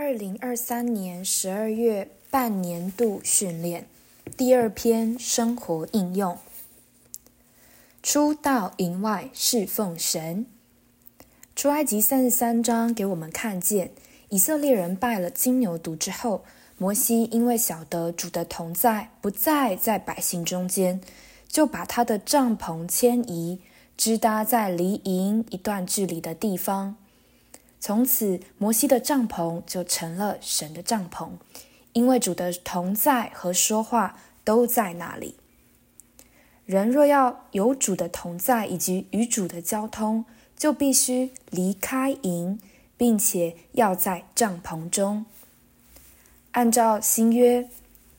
二零二三年十二月半年度训练第二篇生活应用：出到营外侍奉神。出埃及三十三章给我们看见，以色列人拜了金牛犊之后，摩西因为晓得主的同在不再在百姓中间，就把他的帐篷迁移，支搭在离营一段距离的地方。从此，摩西的帐篷就成了神的帐篷，因为主的同在和说话都在那里。人若要有主的同在以及与主的交通，就必须离开营，并且要在帐篷中。按照新约，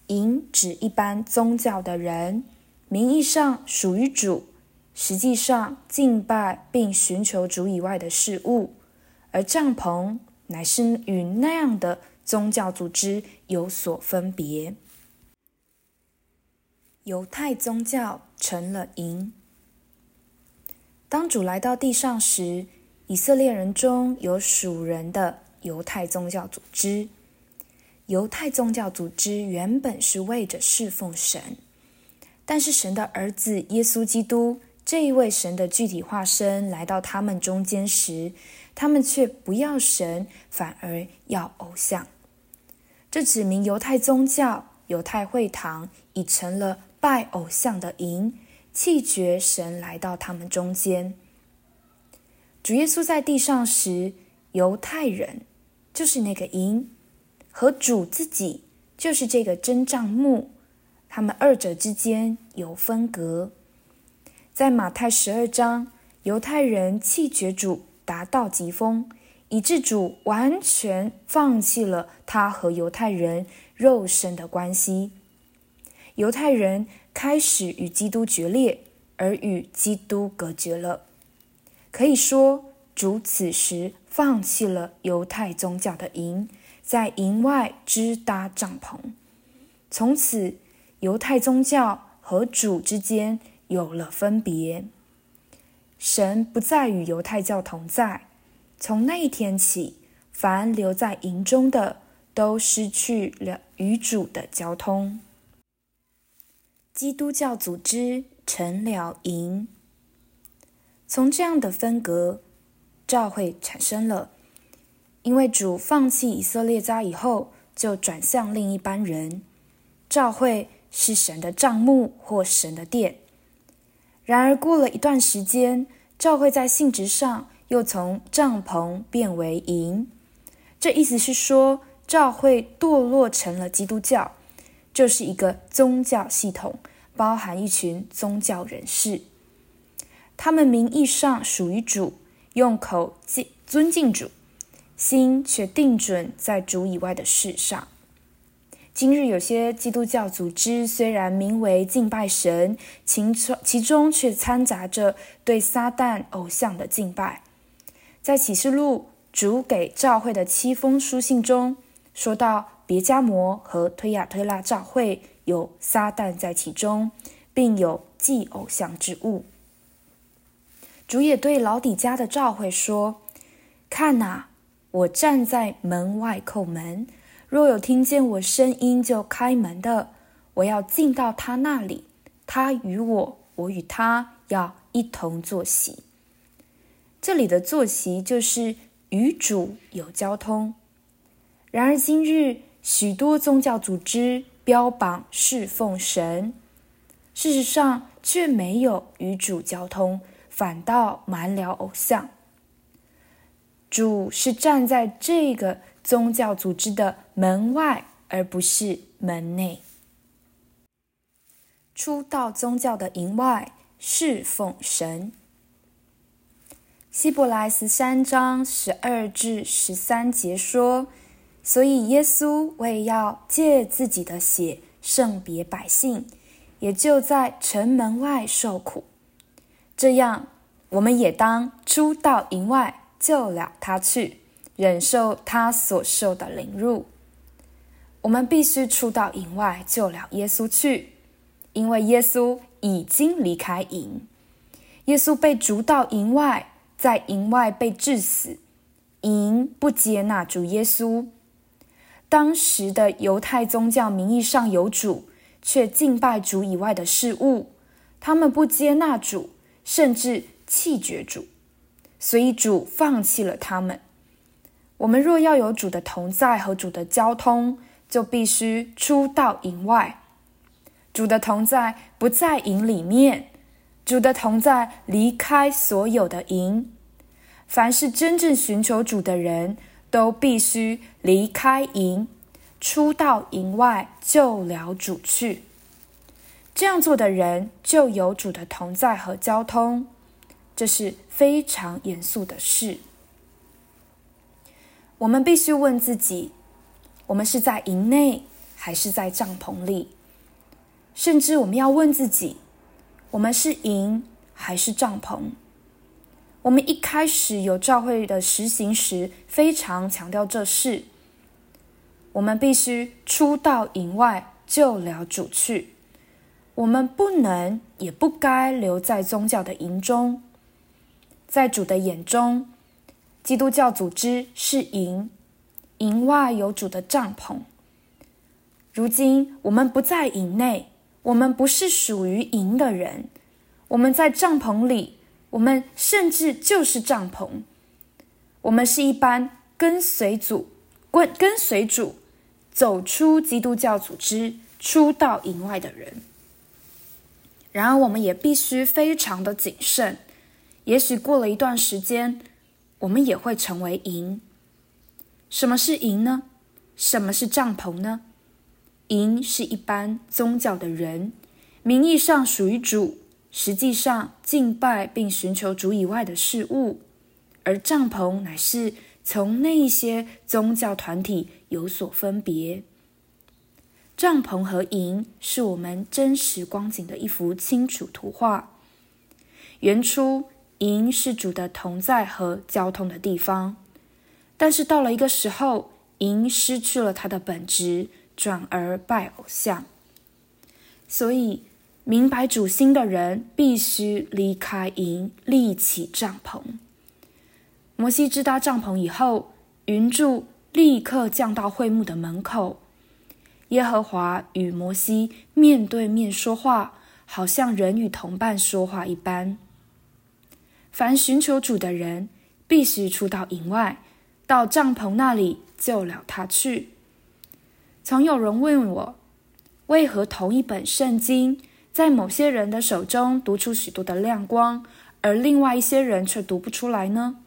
营指一般宗教的人，名义上属于主，实际上敬拜并寻求主以外的事物。而帐篷乃是与那样的宗教组织有所分别。犹太宗教成了营。当主来到地上时，以色列人中有属人的犹太宗教组织。犹太宗教组织原本是为着侍奉神，但是神的儿子耶稣基督这一位神的具体化身来到他们中间时，他们却不要神，反而要偶像。这指明犹太宗教、犹太会堂已成了拜偶像的营，弃绝神来到他们中间。主耶稣在地上时，犹太人就是那个营，和主自己就是这个真帐幕，他们二者之间有分隔。在马太十二章，犹太人弃绝主。达到极峰，以致主完全放弃了他和犹太人肉身的关系。犹太人开始与基督决裂，而与基督隔绝了。可以说，主此时放弃了犹太宗教的营，在营外支搭帐篷。从此，犹太宗教和主之间有了分别。神不再与犹太教同在。从那一天起，凡留在营中的，都失去了与主的交通。基督教组织成了营。从这样的分隔，教会产生了。因为主放弃以色列家以后，就转向另一班人。教会是神的帐幕或神的殿。然而过了一段时间。教会在性质上又从帐篷变为营，这意思是说，教会堕落成了基督教，就是一个宗教系统，包含一群宗教人士，他们名义上属于主，用口敬尊敬主，心却定准在主以外的事上。今日有些基督教组织虽然名为敬拜神，其中其中却掺杂着对撒旦偶像的敬拜。在启示录主给教会的七封书信中，说到别加摩和推亚推拉教会有撒旦在其中，并有祭偶像之物。主也对老底家的教会说：“看哪，我站在门外叩门。”若有听见我声音就开门的，我要进到他那里，他与我，我与他要一同坐席。这里的坐席就是与主有交通。然而今日许多宗教组织标榜侍奉神，事实上却没有与主交通，反倒蛮聊偶像。主是站在这个。宗教组织的门外，而不是门内。出到宗教的营外侍奉神。希伯来十三章十二至十三节说：“所以耶稣为要借自己的血圣别百姓，也就在城门外受苦。这样，我们也当出到营外救了他去。”忍受他所受的凌辱，我们必须出到营外救了耶稣去，因为耶稣已经离开营。耶稣被逐到营外，在营外被致死。营不接纳主耶稣，当时的犹太宗教名义上有主，却敬拜主以外的事物，他们不接纳主，甚至弃绝主，所以主放弃了他们。我们若要有主的同在和主的交通，就必须出到营外。主的同在不在营里面，主的同在离开所有的营。凡是真正寻求主的人。都必须离开营，出到营外救了主去。这样做的人就有主的同在和交通，这是非常严肃的事。我们必须问自己：我们是在营内还是在帐篷里？甚至我们要问自己：我们是营还是帐篷？我们一开始有教会的实行时，非常强调这事。我们必须出到营外救了主去。我们不能也不该留在宗教的营中。在主的眼中，基督教组织是营，营外有主的帐篷。如今我们不在营内，我们不是属于营的人，我们在帐篷里。我们甚至就是帐篷，我们是一般跟随主、跟跟随主走出基督教组织、出到营外的人。然而，我们也必须非常的谨慎。也许过了一段时间，我们也会成为营。什么是营呢？什么是帐篷呢？营是一般宗教的人，名义上属于主。实际上，敬拜并寻求主以外的事物，而帐篷乃是从那一些宗教团体有所分别。帐篷和营是我们真实光景的一幅清楚图画。原初，营是主的同在和交通的地方，但是到了一个时候，营失去了它的本质，转而拜偶像，所以。明白主心的人必须离开营，立起帐篷。摩西支搭帐篷以后，云柱立刻降到会幕的门口。耶和华与摩西面对面说话，好像人与同伴说话一般。凡寻求主的人，必须出到营外，到帐篷那里救了他去。曾有人问我，为何同一本圣经？在某些人的手中读出许多的亮光，而另外一些人却读不出来呢？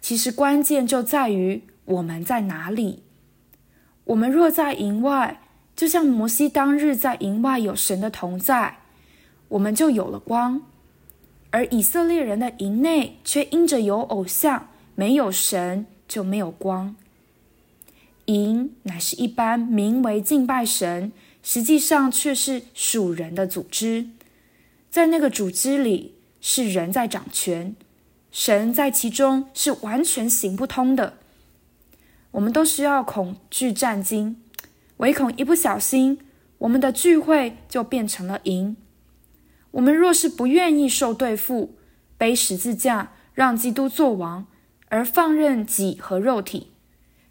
其实关键就在于我们在哪里。我们若在营外，就像摩西当日在营外有神的同在，我们就有了光；而以色列人的营内却因着有偶像，没有神就没有光。营乃是一般名为敬拜神。实际上却是属人的组织，在那个组织里是人在掌权，神在其中是完全行不通的。我们都需要恐惧战惊，唯恐一不小心，我们的聚会就变成了营。我们若是不愿意受对付，背十字架让基督做王，而放任己和肉体，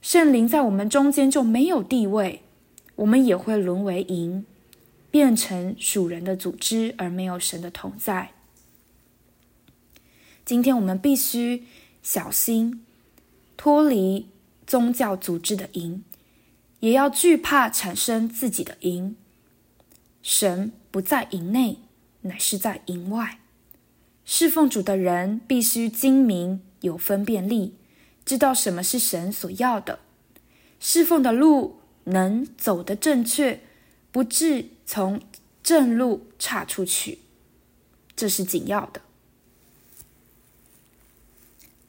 圣灵在我们中间就没有地位。我们也会沦为营，变成属人的组织，而没有神的同在。今天我们必须小心脱离宗教组织的营，也要惧怕产生自己的营。神不在营内，乃是在营外。侍奉主的人必须精明有分辨力，知道什么是神所要的，侍奉的路。能走得正确，不致从正路岔出去，这是紧要的。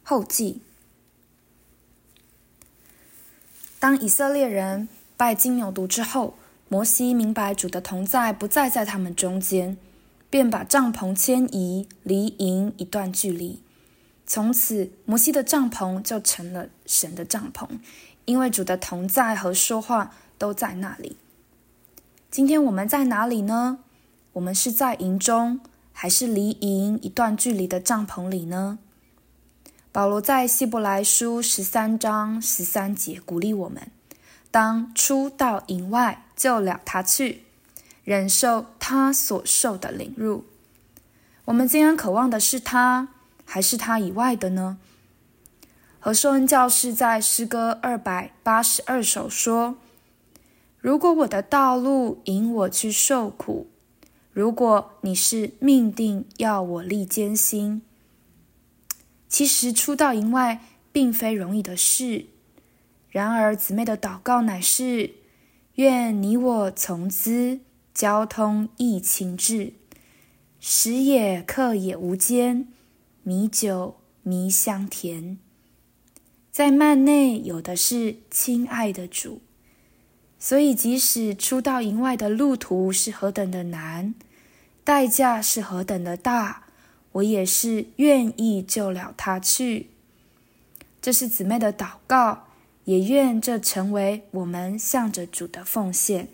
后记：当以色列人拜金牛犊之后，摩西明白主的同在不再在他们中间，便把帐篷迁移离营一段距离。从此，摩西的帐篷就成了神的帐篷。因为主的同在和说话都在那里。今天我们在哪里呢？我们是在营中，还是离营一段距离的帐篷里呢？保罗在希伯来书十三章十三节鼓励我们：当出到营外，就了他去，忍受他所受的凌辱。我们今天渴望的是他，还是他以外的呢？何寿恩教士在诗歌二百八十二首说：“如果我的道路引我去受苦，如果你是命定要我历艰辛，其实出到营外并非容易的事。然而姊妹的祷告乃是：愿你我从兹交通亦情志，食也客也无间，米酒弥香甜。”在幔内有的是亲爱的主，所以即使出到营外的路途是何等的难，代价是何等的大，我也是愿意救了他去。这是姊妹的祷告，也愿这成为我们向着主的奉献。